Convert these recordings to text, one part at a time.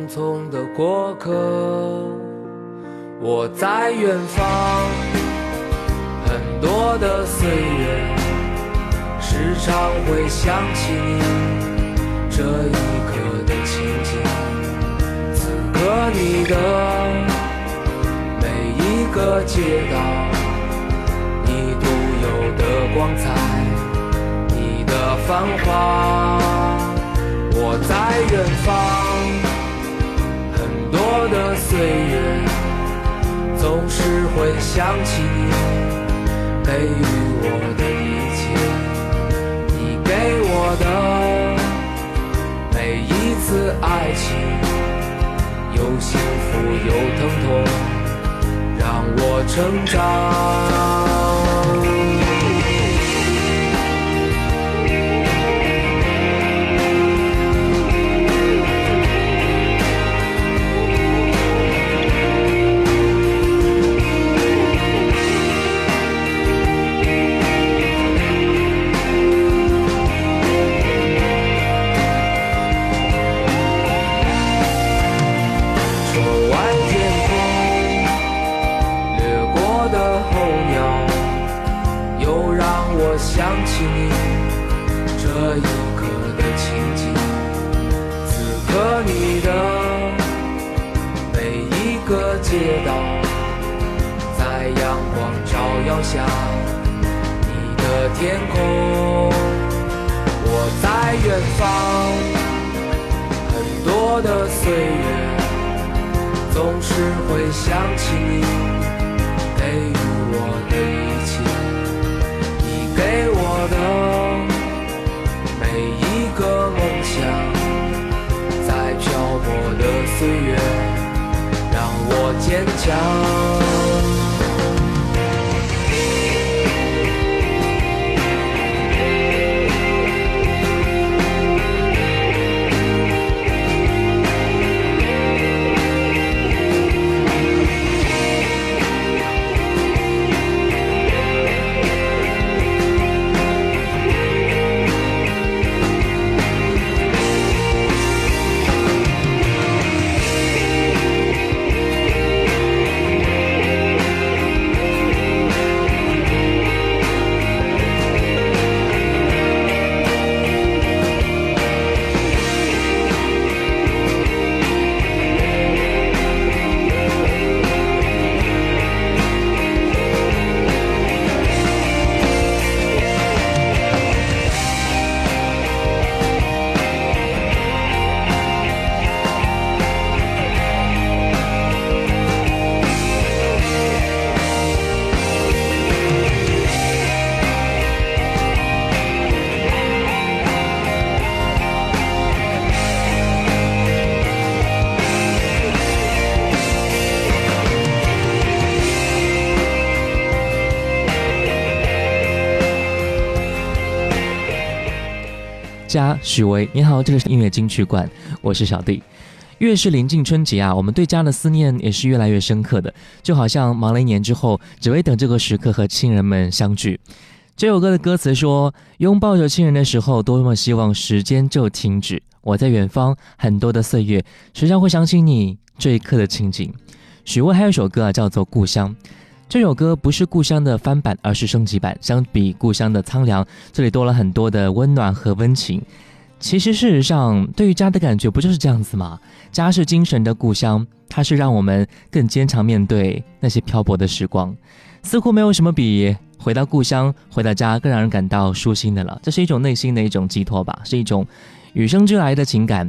匆匆的过客，我在远方。很多的岁月，时常会想起你这一刻的情景。此刻你的每一个街道，你独有的光彩，你的繁华。我在远方。的岁月，总是会想起你给予我的一切，你给我的每一次爱情，有幸福有疼痛，让我成长。家许巍，你好，这里是音乐金曲馆，我是小弟。越是临近春节啊，我们对家的思念也是越来越深刻的，就好像忙了一年之后，只为等这个时刻和亲人们相聚。这首歌的歌词说：“拥抱着亲人的时候，多么希望时间就停止。我在远方，很多的岁月，时常会想起你这一刻的情景。”许巍还有一首歌啊，叫做《故乡》。这首歌不是故乡的翻版，而是升级版。相比故乡的苍凉，这里多了很多的温暖和温情。其实，事实上，对于家的感觉不就是这样子吗？家是精神的故乡，它是让我们更坚强面对那些漂泊的时光。似乎没有什么比回到故乡、回到家更让人感到舒心的了。这是一种内心的一种寄托吧，是一种与生俱来的情感。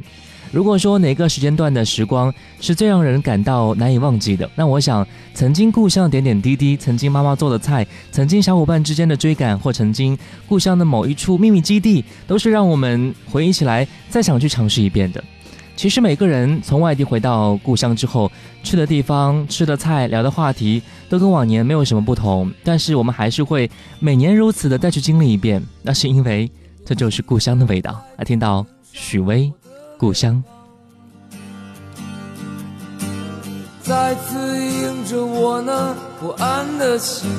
如果说哪个时间段的时光是最让人感到难以忘记的，那我想，曾经故乡的点点滴滴，曾经妈妈做的菜，曾经小伙伴之间的追赶，或曾经故乡的某一处秘密基地，都是让我们回忆起来再想去尝试一遍的。其实每个人从外地回到故乡之后，去的地方、吃的菜、聊的话题，都跟往年没有什么不同，但是我们还是会每年如此的再去经历一遍，那是因为这就是故乡的味道。来听到许巍。故乡，再次映着我那不安的心。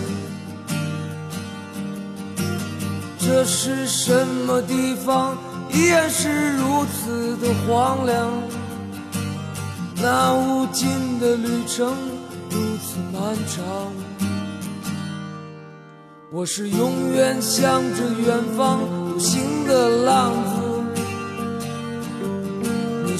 这是什么地方？依然是如此的荒凉。那无尽的旅程如此漫长。我是永远向着远方独行的浪子。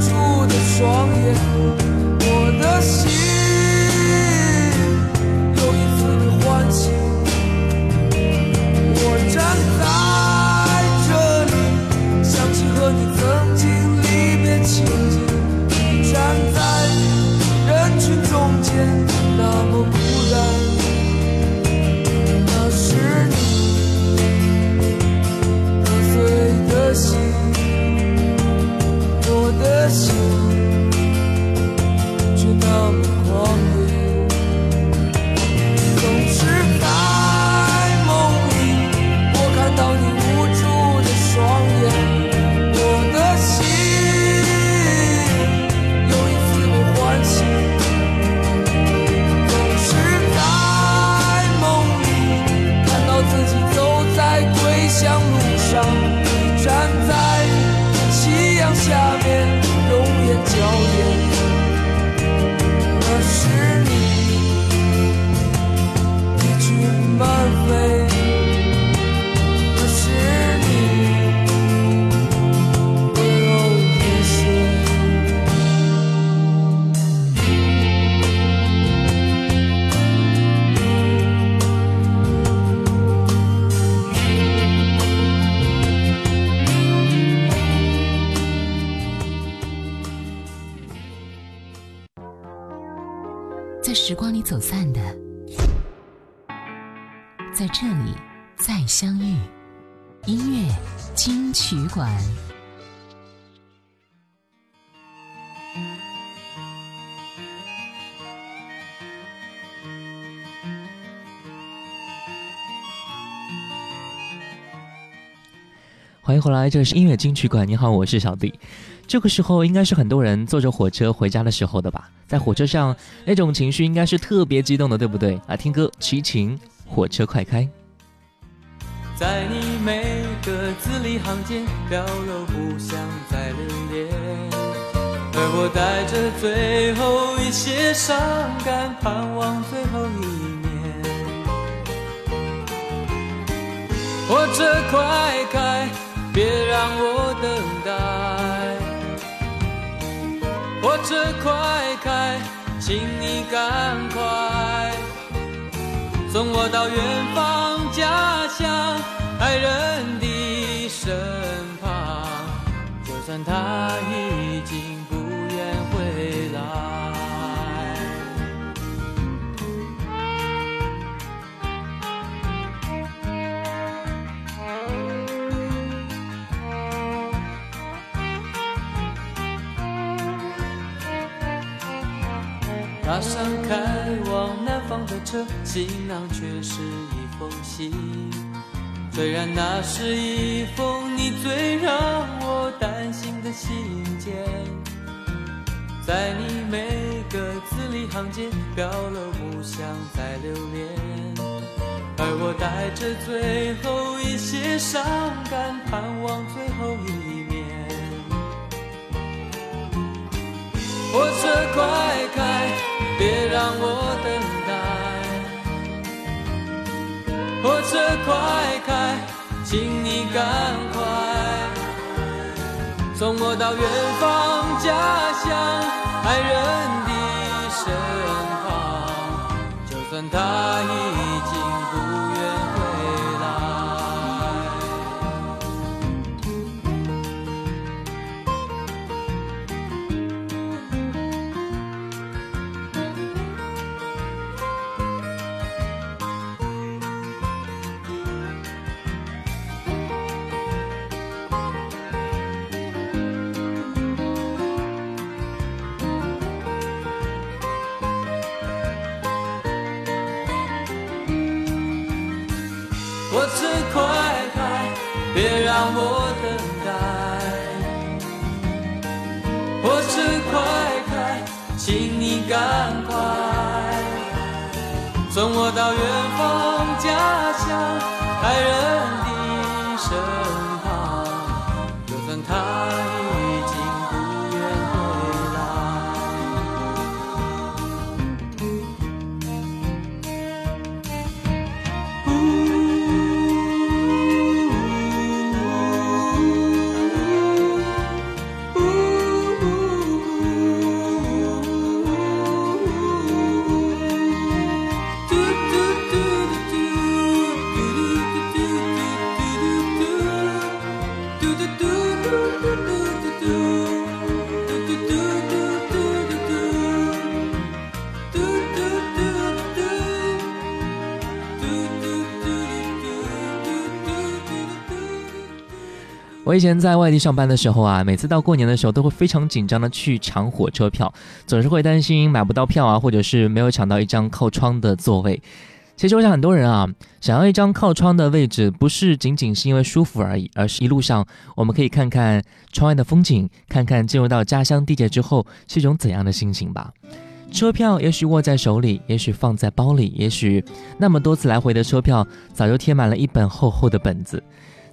住的双眼，我的心又一次被唤醒。我站在这里，想起和你曾经离别情景。在这里再相遇。音乐金曲馆。欢迎回来，这里是音乐金曲馆。你好，我是小弟。这个时候应该是很多人坐着火车回家的时候的吧？在火车上，那种情绪应该是特别激动的，对不对？来听歌，齐秦，火车快开。在你每个字里行间，表露不想再留恋，而我带着最后一些伤感，盼望最后一面。火车快开。别让我等待，火车快开，请你赶快送我到远方家乡爱人的身旁，就算他已经不愿回来。踏上开车，行囊却是一封信。虽然那是一封你最让我担心的信件，在你每个字里行间表了不想再留恋，而我带着最后一些伤感，盼望最后一面。火车快开。别让我等火车快开，请你赶快送我到远方家乡爱人。我等待，火车快开，请你赶快送我到远方家乡爱人我以前在外地上班的时候啊，每次到过年的时候都会非常紧张的去抢火车票，总是会担心买不到票啊，或者是没有抢到一张靠窗的座位。其实我想很多人啊，想要一张靠窗的位置，不是仅仅是因为舒服而已，而是一路上我们可以看看窗外的风景，看看进入到家乡地界之后是一种怎样的心情吧。车票也许握在手里，也许放在包里，也许那么多次来回的车票早就贴满了一本厚厚的本子。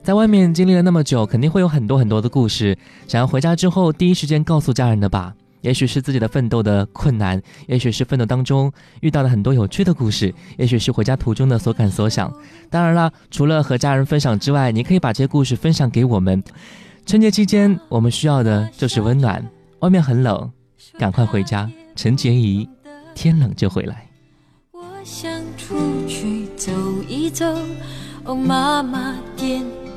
在外面经历了那么久，肯定会有很多很多的故事，想要回家之后第一时间告诉家人的吧？也许是自己的奋斗的困难，也许是奋斗当中遇到了很多有趣的故事，也许是回家途中的所感所想。当然了，除了和家人分享之外，你可以把这些故事分享给我们。春节期间，我们需要的就是温暖。外面很冷，赶快回家。陈洁仪，天冷就回来。我想出去走一走，哦，妈妈点。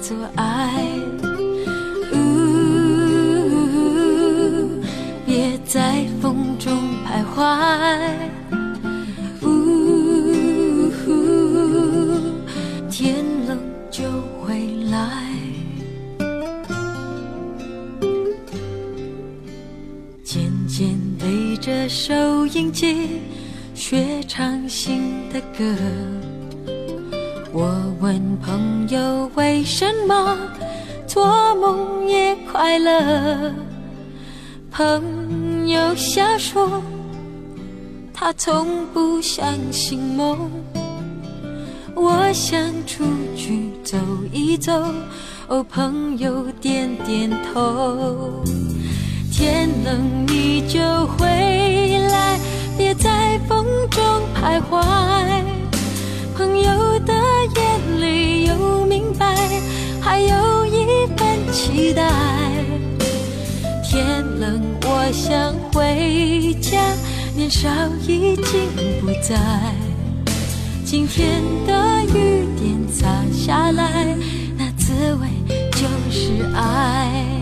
做爱。呜，别在风中徘徊。呜，天冷就回来。渐渐对着收音机快乐，朋友瞎说他从不相信梦。我想出去走一走，哦，朋友点点头。天冷你就回来，别在风中徘徊。朋友的眼里有明白，还有一份期待。天冷我想回家，年少已经不在。今天的雨点洒下来，那滋味就是爱。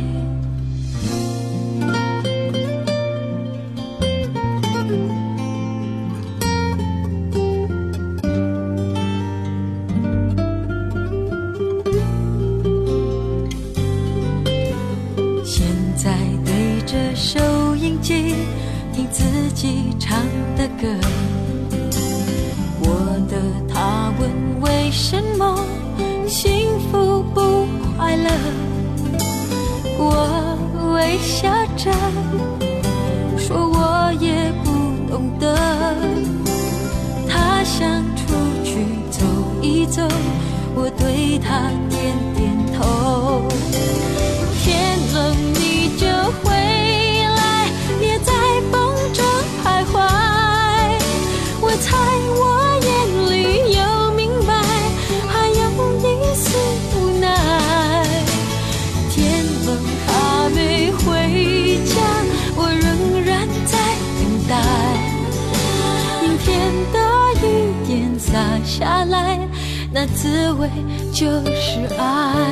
天的一点洒下来，那滋味就是爱。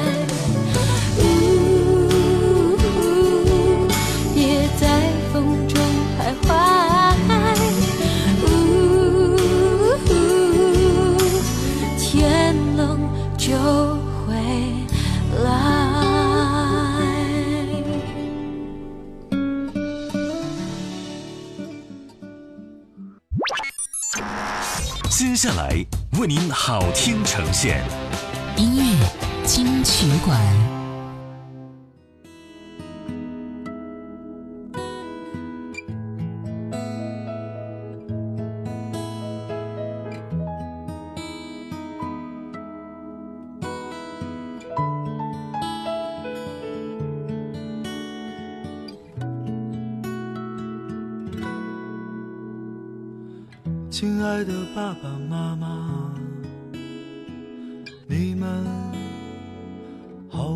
为您好听呈现，音乐金曲馆，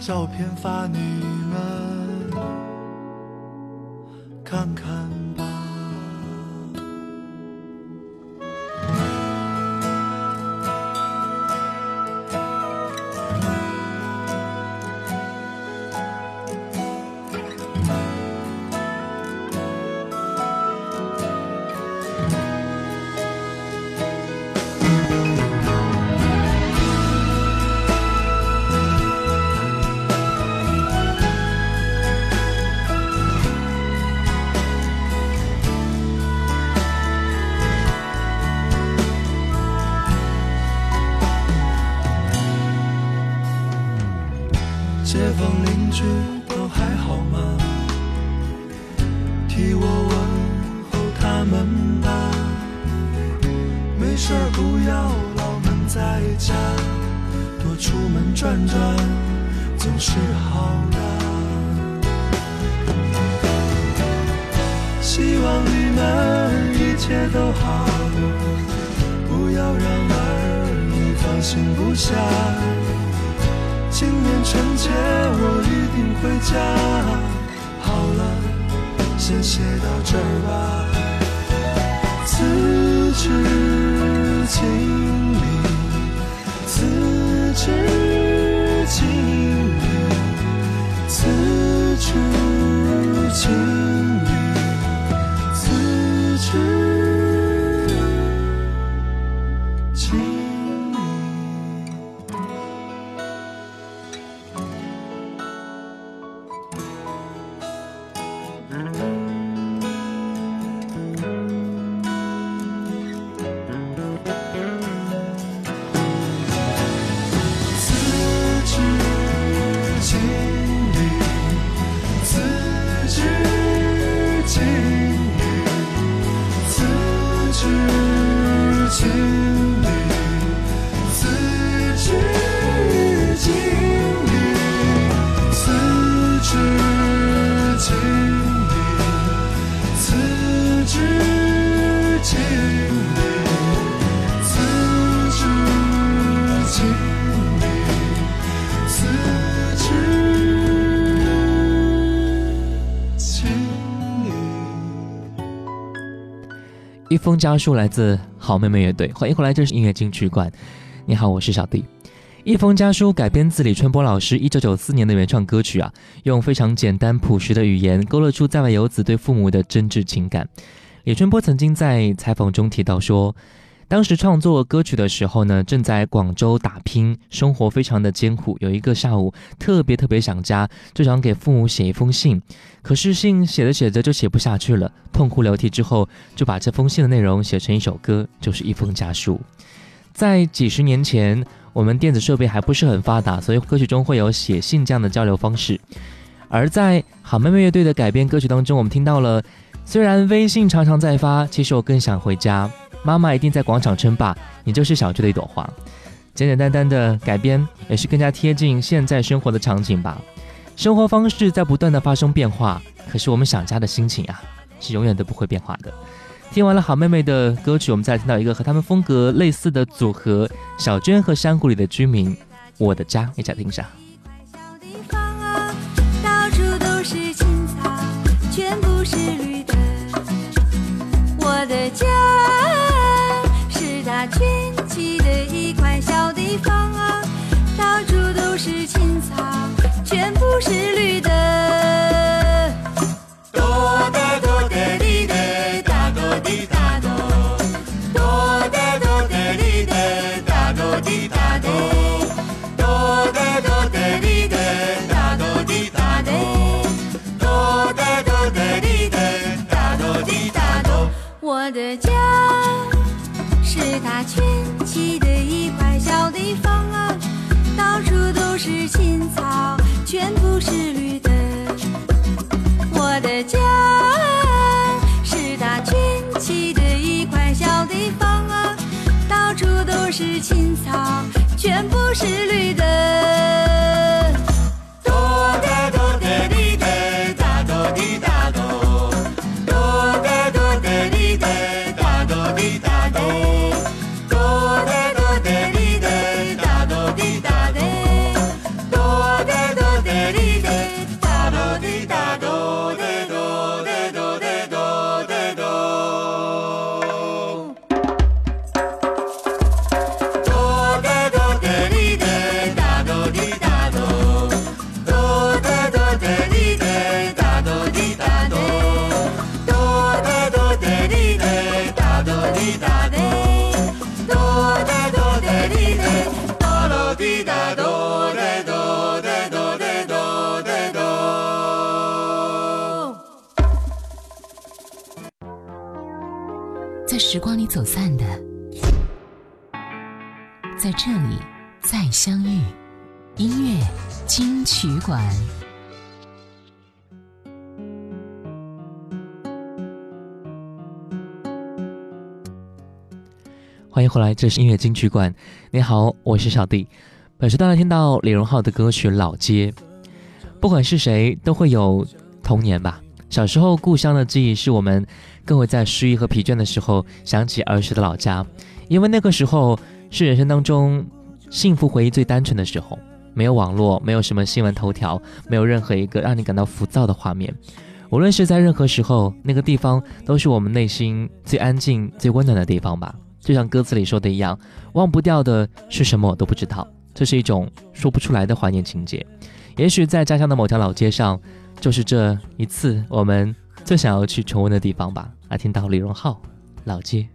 照片发你们看看要让儿女放心不下。今年春节我一定回家。好了，先写到这儿吧。辞职经理，辞职经理，辞职经理，一封家书来自好妹妹乐队，欢迎回来，这是音乐金曲馆。你好，我是小弟。一封家书改编自李春波老师一九九四年的原创歌曲啊，用非常简单朴实的语言勾勒出在外游子对父母的真挚情感。李春波曾经在采访中提到说，当时创作歌曲的时候呢，正在广州打拼，生活非常的艰苦。有一个下午特别特别想家，就想给父母写一封信，可是信写着写着就写不下去了，痛哭流涕之后，就把这封信的内容写成一首歌，就是一封家书。在几十年前，我们电子设备还不是很发达，所以歌曲中会有写信这样的交流方式。而在好妹妹乐队的改编歌曲当中，我们听到了，虽然微信常常在发，其实我更想回家，妈妈一定在广场称霸，你就是小区的一朵花。简简单单的改编，也是更加贴近现在生活的场景吧。生活方式在不断的发生变化，可是我们想家的心情啊，是永远都不会变化的。听完了好妹妹的歌曲，我们再听到一个和他们风格类似的组合——小娟和山谷里的居民，《我的家》，一起来听一下。到处都是青草，全部是青草，全部是绿的。我的家是大圈起的一块小地方啊，到处都是青草，全部是绿的。时光里走散的，在这里再相遇。音乐金曲馆。欢迎回来，这是音乐金曲馆。你好，我是小弟。本时段来听到李荣浩的歌曲《老街》。不管是谁，都会有童年吧。小时候故乡的记忆，是我们更会在失意和疲倦的时候想起儿时的老家，因为那个时候是人生当中幸福回忆最单纯的时候。没有网络，没有什么新闻头条，没有任何一个让你感到浮躁的画面。无论是在任何时候，那个地方都是我们内心最安静、最温暖的地方吧。就像歌词里说的一样，忘不掉的是什么我都不知道，这是一种说不出来的怀念情节。也许在家乡的某条老街上，就是这一次我们最想要去重温的地方吧。来听到李荣浩《老街》。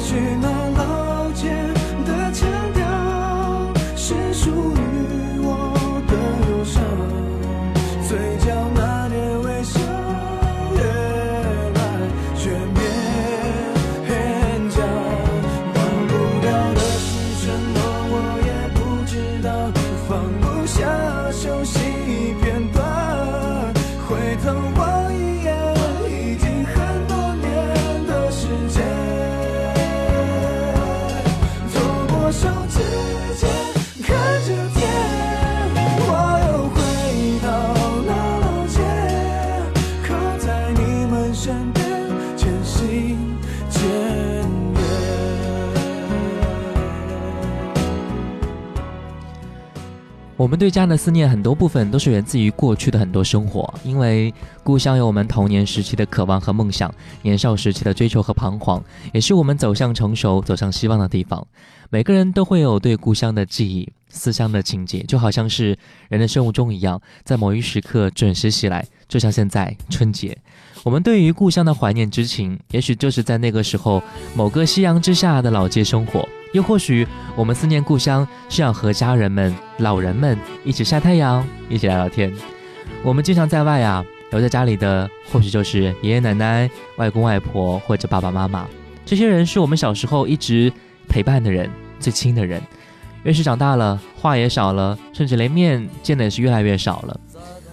许那我们对家的思念，很多部分都是源自于过去的很多生活，因为故乡有我们童年时期的渴望和梦想，年少时期的追求和彷徨，也是我们走向成熟、走向希望的地方。每个人都会有对故乡的记忆、思乡的情节，就好像是人的生物钟一样，在某一时刻准时袭来。就像现在春节，我们对于故乡的怀念之情，也许就是在那个时候某个夕阳之下的老街生活。又或许，我们思念故乡，是要和家人们、老人们一起晒太阳，一起聊聊天。我们经常在外啊，留在家里的，或许就是爷爷奶奶、外公外婆或者爸爸妈妈。这些人是我们小时候一直陪伴的人，最亲的人。越是长大了，话也少了，甚至连面见的也是越来越少了。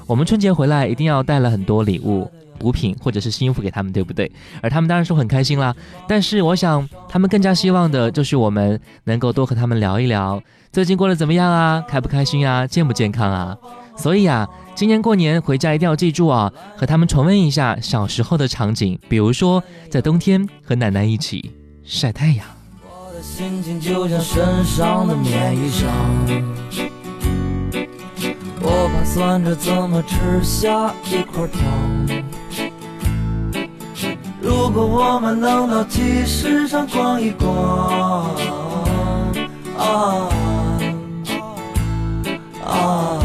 我们春节回来，一定要带了很多礼物。补品或者是新衣服给他们，对不对？而他们当然说很开心啦。但是我想，他们更加希望的就是我们能够多和他们聊一聊，最近过得怎么样啊？开不开心啊？健不健康啊？所以啊，今年过年回家一定要记住啊，和他们重温一下小时候的场景，比如说在冬天和奶奶一起晒太阳。我的心情就像身上的棉衣裳。我盘算着怎么吃下一块糖。如果我们能到集市上逛一逛，啊啊。